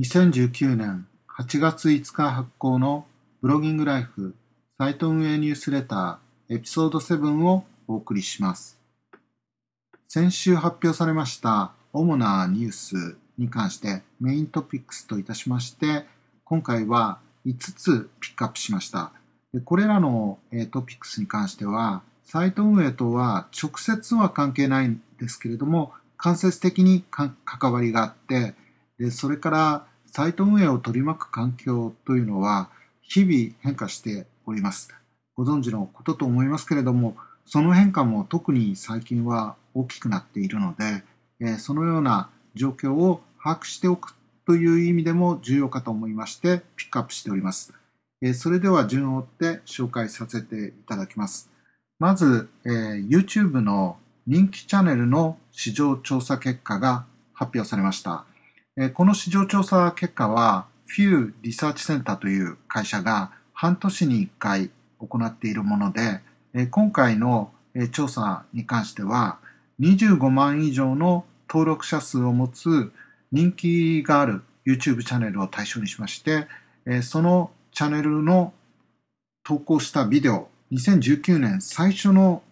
2019年8月5日発行のブロギングライフサイト運営ニュースレターエピソード7をお送りします。先週発表されました主なニュースに関してメイントピックスといたしまして今回は5つピックアップしました。これらのトピックスに関してはサイト運営とは直接は関係ないんですけれども間接的に関わりがあってでそれからサイト運営を取り巻く環境というのは日々変化しております。ご存知のことと思いますけれども、その変化も特に最近は大きくなっているので、えそのような状況を把握しておくという意味でも重要かと思いましてピックアップしております。えそれでは順を追って紹介させていただきます。まず、え、YouTube の人気チャンネルの市場調査結果が発表されました。この市場調査結果は、フューリサーチセンターという会社が半年に1回行っているもので、今回の調査に関しては、25万以上の登録者数を持つ人気がある YouTube チャンネルを対象にしまして、そのチャンネルの投稿したビデオ、2019年最初の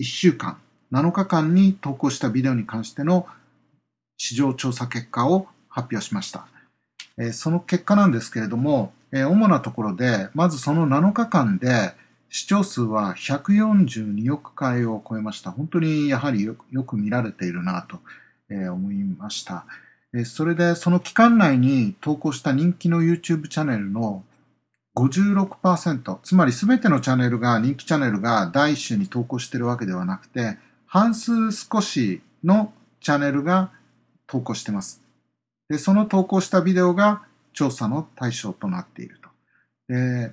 1週間、7日間に投稿したビデオに関しての市場調査結果を発表しました。その結果なんですけれども、主なところで、まずその7日間で視聴数は142億回を超えました。本当にやはりよく見られているなと思いました。それでその期間内に投稿した人気の YouTube チャンネルの56%、つまり全てのチャンネルが、人気チャンネルが第一週に投稿しているわけではなくて、半数少しのチャンネルが投稿してます。で、その投稿したビデオが調査の対象となっていると。で、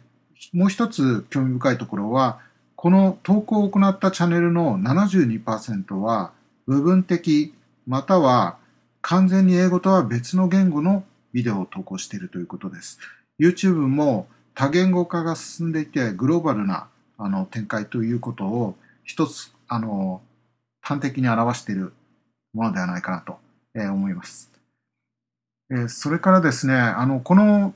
もう一つ興味深いところは、この投稿を行ったチャンネルの72%は部分的または完全に英語とは別の言語のビデオを投稿しているということです。YouTube も多言語化が進んでいてグローバルなあの展開ということを一つあの端的に表しているものではないかなとえ思います。えそれからですね、あの、この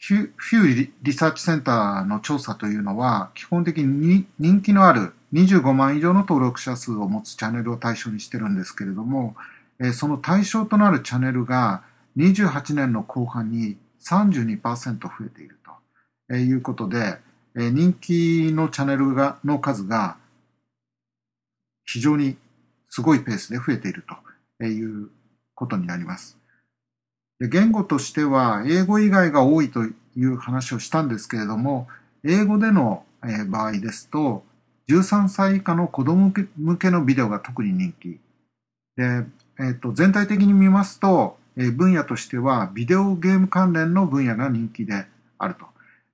フューリサーチセンターの調査というのは、基本的に人気のある25万以上の登録者数を持つチャンネルを対象にしてるんですけれども、えその対象となるチャンネルが28年の後半に32%増えているということで、え人気のチャンネルがの数が非常にすごいペースで増えているということになります。で言語としては英語以外が多いという話をしたんですけれども英語での場合ですと13歳以下の子供向けのビデオが特に人気で、えー、と全体的に見ますと、え、分野としてはビデオゲーム関連の分野が人気であると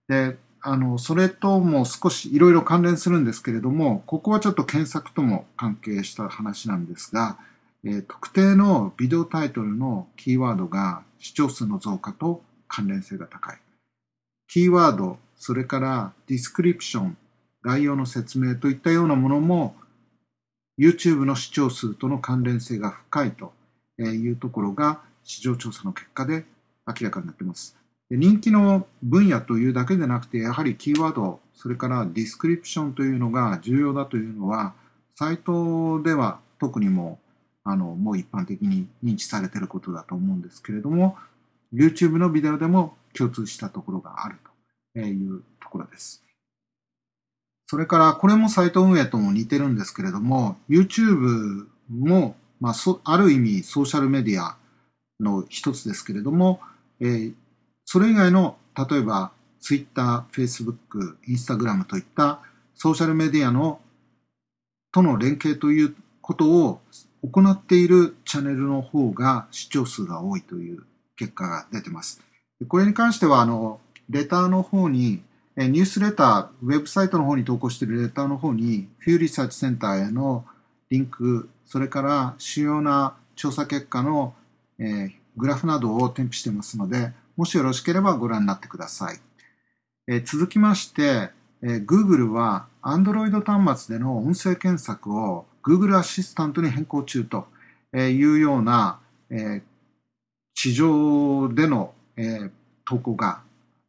であのそれとも少しいろいろ関連するんですけれどもここはちょっと検索とも関係した話なんですがえ特定のビデオタイトルのキーワードが視聴数の増加と関連性が高い。キーワード、それからディスクリプション、概要の説明といったようなものも YouTube の視聴数との関連性が深いというところが市場調査の結果で明らかになっています。人気の分野というだけでなくて、やはりキーワード、それからディスクリプションというのが重要だというのは、サイトでは特にもあの、もう一般的に認知されてることだと思うんですけれども、YouTube のビデオでも共通したところがあるというところです。それから、これもサイト運営とも似てるんですけれども、YouTube も、まあ、そある意味ソーシャルメディアの一つですけれども、えー、それ以外の、例えば Twitter、Facebook、Instagram といったソーシャルメディアのとの連携ということを行っているチャンネルの方が視聴数が多いという結果が出てます。これに関しては、あの、レターの方に、ニュースレター、ウェブサイトの方に投稿しているレターの方に、フューリサーチセンターへのリンク、それから主要な調査結果の、えー、グラフなどを添付していますので、もしよろしければご覧になってください。えー、続きまして、えー、Google は Android 端末での音声検索を Google アシスタントに変更中というような、え地上での、え、投稿が、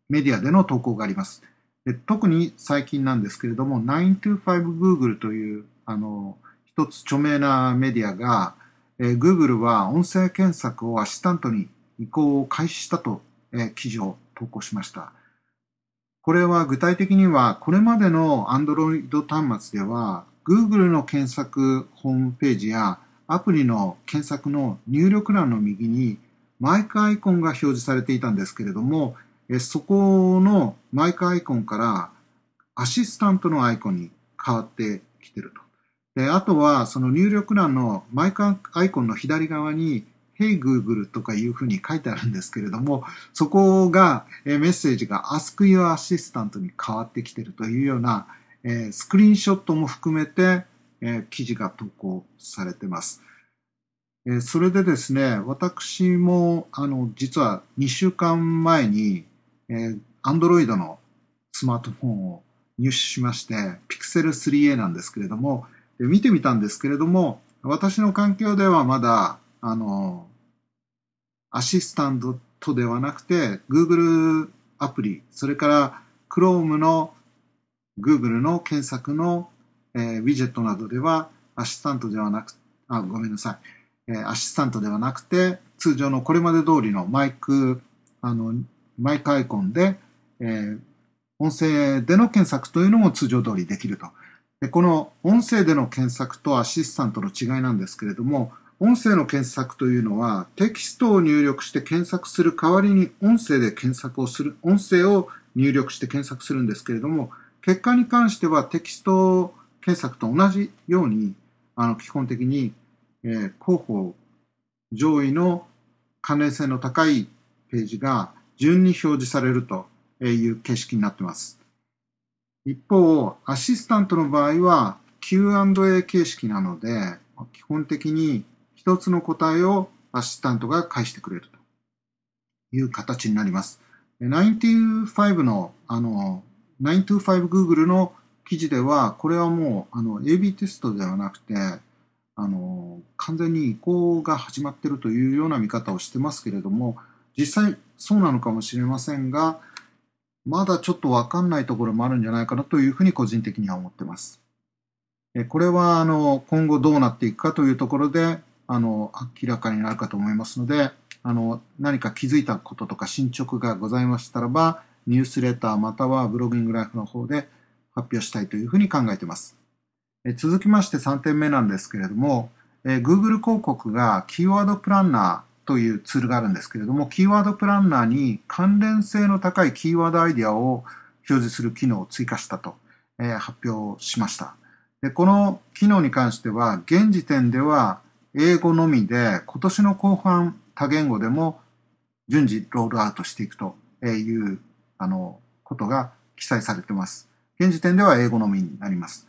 メディアでの投稿があります。で特に最近なんですけれども、925Google という、あの、一つ著名なメディアが、えー、Google は音声検索をアシスタントに移行を開始したと、えー、記事を投稿しました。これは具体的には、これまでの Android 端末では、Google の検索ホームページやアプリの検索の入力欄の右にマイクアイコンが表示されていたんですけれども、そこのマイクアイコンからアシスタントのアイコンに変わってきてると。であとは、その入力欄のマイクアイコンの左側に Hey Google とかいうふうに書いてあるんですけれども、そこがメッセージが Ask Your Assistant に変わってきてるというようなえスクリーンショットも含めてえ記事が投稿されてます。えそれでですね、私もあの実は2週間前にえ Android のスマートフォンを入手しまして、Pixel 3a なんですけれども、見てみたんですけれども、私の環境ではまだあの、アシスタントではなくて、Google アプリ、それから Chrome の Google の検索の、えー、ウィジェットなどでは、アシスタントではなく、あ、ごめんなさい。えー、アシスタントではなくて、通常のこれまで通りのマイク、あの、マイクアイコンで、えー、音声での検索というのも通常通りできると。でこの音声での検索とアシスタントの違いなんですけれども、音声の検索というのはテキストを入力して検索する代わりに音声で検索をする、音声を入力して検索するんですけれども、結果に関してはテキスト検索と同じように、あの基本的に、えー、広報上位の関連性の高いページが順に表示されるという形式になっています。一方、アシスタントの場合は Q&A 形式なので、基本的に一つの答えをアシスタントが返してくれるという形になります。95の、あの、925Google の記事では、これはもう、あの、AB テストではなくて、あの、完全に移行が始まっているというような見方をしてますけれども、実際そうなのかもしれませんが、まだちょっとわかんないところもあるんじゃないかなというふうに個人的には思ってます。これは、あの、今後どうなっていくかというところで、あの、明らかになるかと思いますので、あの、何か気づいたこととか進捗がございましたらば、ニュースレターまたはブロギングライフの方で発表したいというふうに考えています。続きまして3点目なんですけれども、Google 広告がキーワードプランナーというツールがあるんですけれども、キーワードプランナーに関連性の高いキーワードアイディアを表示する機能を追加したと、発表しました。でこの機能に関しては、現時点では英語のみで、今年の後半多言語でも順次ロールアウトしていくというあのことが記載されてます。現時点では英語のみになります。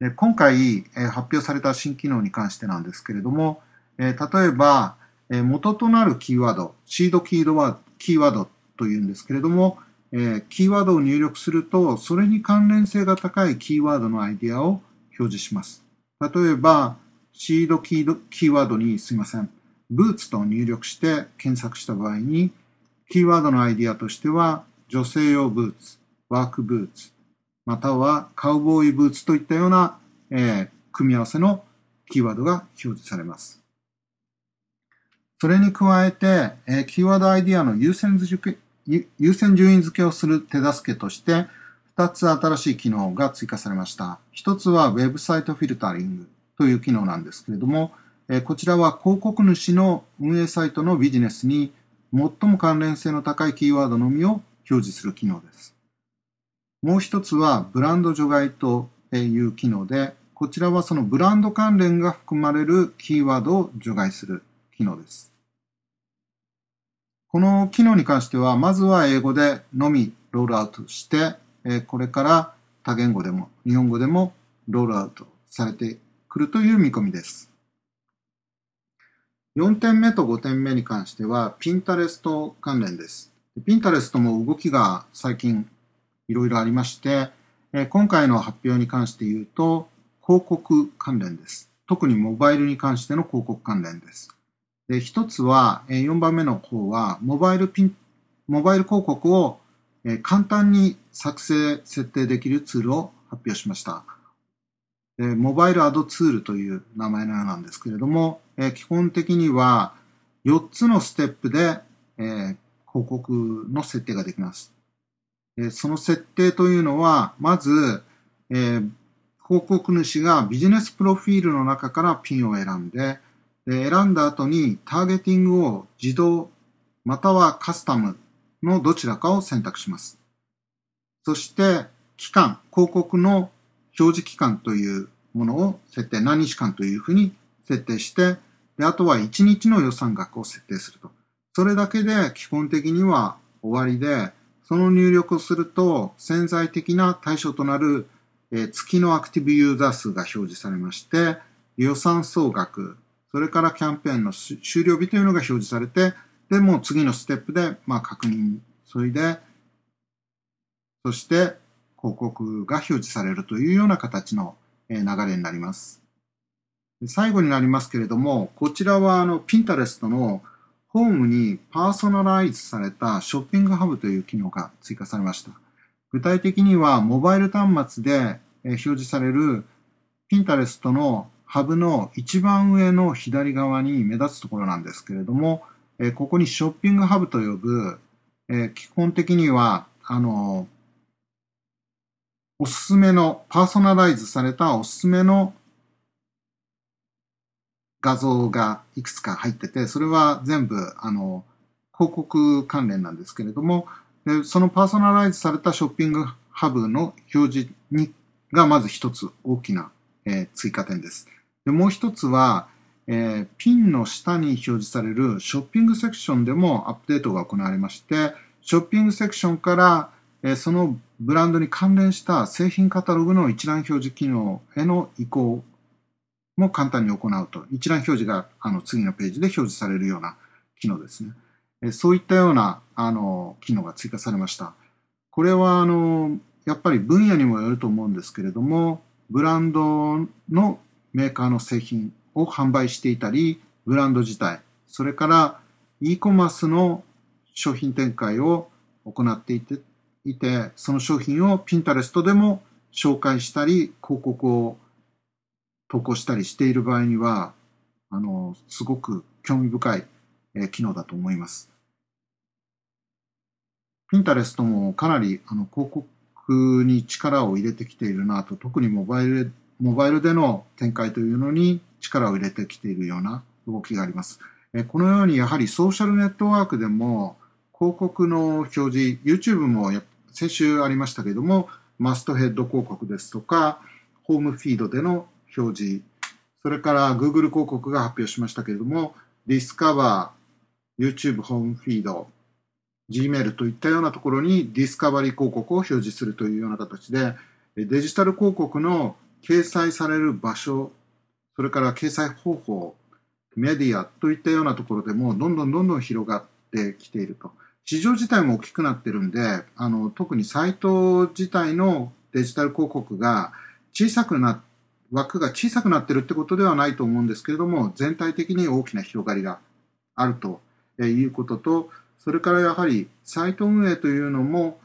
で今回、え発表された新機能に関してなんですけれども、え例えば、え元となるキーワード、シードキーワードキーワードというんですけれども、えキーワードを入力すると、それに関連性が高いキーワードのアイデアを表示します。例えば、シードキーキーワードにすいません、ブーツと入力して検索した場合に、キーワードのアイデアとしては、女性用ブーツ、ワークブーツ、またはカウボーイブーツといったような、えー、組み合わせのキーワードが表示されます。それに加えて、えー、キーワードアイディアの優先付け優先順位付けをする手助けとして、2つ新しい機能が追加されました。1つはウェブサイトフィルタリング。という機能なんですけれども、えこちらは広告主の運営サイトのビジネスに最も関連性の高いキーワードのみを表示する機能です。もう一つはブランド除外という機能で、こちらはそのブランド関連が含まれるキーワードを除外する機能です。この機能に関しては、まずは英語でのみロールアウトして、これから多言語でも日本語でもロールアウトされてくるという見込みです。4点目と5点目に関しては、ピンタレスト関連です。ピンタレストも動きが最近いろいろありまして、え今回の発表に関して言うと、広告関連です。特にモバイルに関しての広告関連です。で、一つは、え4番目の方は、モバイルピン、モバイル広告を、え簡単に作成、設定できるツールを発表しました。でモバイルアドツールという名前のようなんですけれども、え基本的には4つのステップで、え広告の設定ができます。えその設定というのは、まず、えー、広告主がビジネスプロフィールの中からピンを選んで、で選んだ後にターゲティングを自動またはカスタムのどちらかを選択します。そして、期間、広告の表示期間というものを設定、何日間というふうに設定して、であとは1日の予算額を設定すると。それだけで基本的には終わりで、その入力をすると潜在的な対象となるえ月のアクティブユーザー数が表示されまして、予算総額、それからキャンペーンの終了日というのが表示されて、で、もう次のステップで、まあ、確認、それで、そして広告が表示されるというような形の流れになります。最後になりますけれども、こちらはあの、ピンタレストのホームにパーソナライズされたショッピングハブという機能が追加されました。具体的には、モバイル端末で表示される Pinterest のハブの一番上の左側に目立つところなんですけれども、ここにショッピングハブと呼ぶ、基本的には、あの、おすすめの、パーソナライズされたおすすめの画像がいくつか入ってて、それは全部、あの、広告関連なんですけれども、でそのパーソナライズされたショッピングハブの表示にがまず一つ大きな、えー、追加点です。でもう一つは、えー、ピンの下に表示されるショッピングセクションでもアップデートが行われまして、ショッピングセクションから、えー、そのブランドに関連した製品カタログの一覧表示機能への移行も簡単に行うと。一覧表示があの次のページで表示されるような機能ですね。そういったようなあの機能が追加されました。これはあのやっぱり分野にもよると思うんですけれども、ブランドのメーカーの製品を販売していたり、ブランド自体、それから e コマースの商品展開を行っていて、いてその商品を Pinterest でも紹介したり、広告を投稿したりしている場合には、あの、すごく興味深い、え機能だと思います。ピンタレストもかなりあの広告に力を入れてきているなと、特にモバイルモバイルでの展開というのに力を入れてきているような動きがあります。えこのようにやはりソーシャルネットワークでも広告の表示、YouTube も先週ありましたけれども、マストヘッド広告ですとか、ホームフィードでの表示、それから Google 広告が発表しましたけれども、Discover、YouTube ホームフィード、Gmail といったようなところにディスカバリー広告を表示するというような形で、デジタル広告の掲載される場所、それから掲載方法、メディアといったようなところでもどんどんどんどん広がってきていると。市場自体も大きくなってるんで、あの、特にサイト自体のデジタル広告が小さくなっ、枠が小さくなってるってことではないと思うんですけれども、全体的に大きな広がりがあるということと、それからやはりサイト運営というのも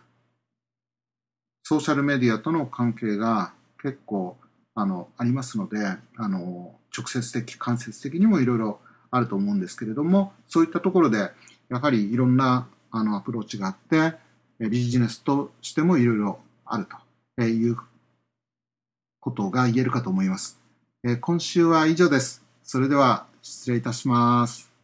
ソーシャルメディアとの関係が結構あのありますのであの直接的間接的にもいろいろあると思うんですけれどもそういったところでやはりいろんなあのアプローチがあってビジネスとしてもいろいろあるということが言えるかと思います。今週は以上です。それでは失礼いたします。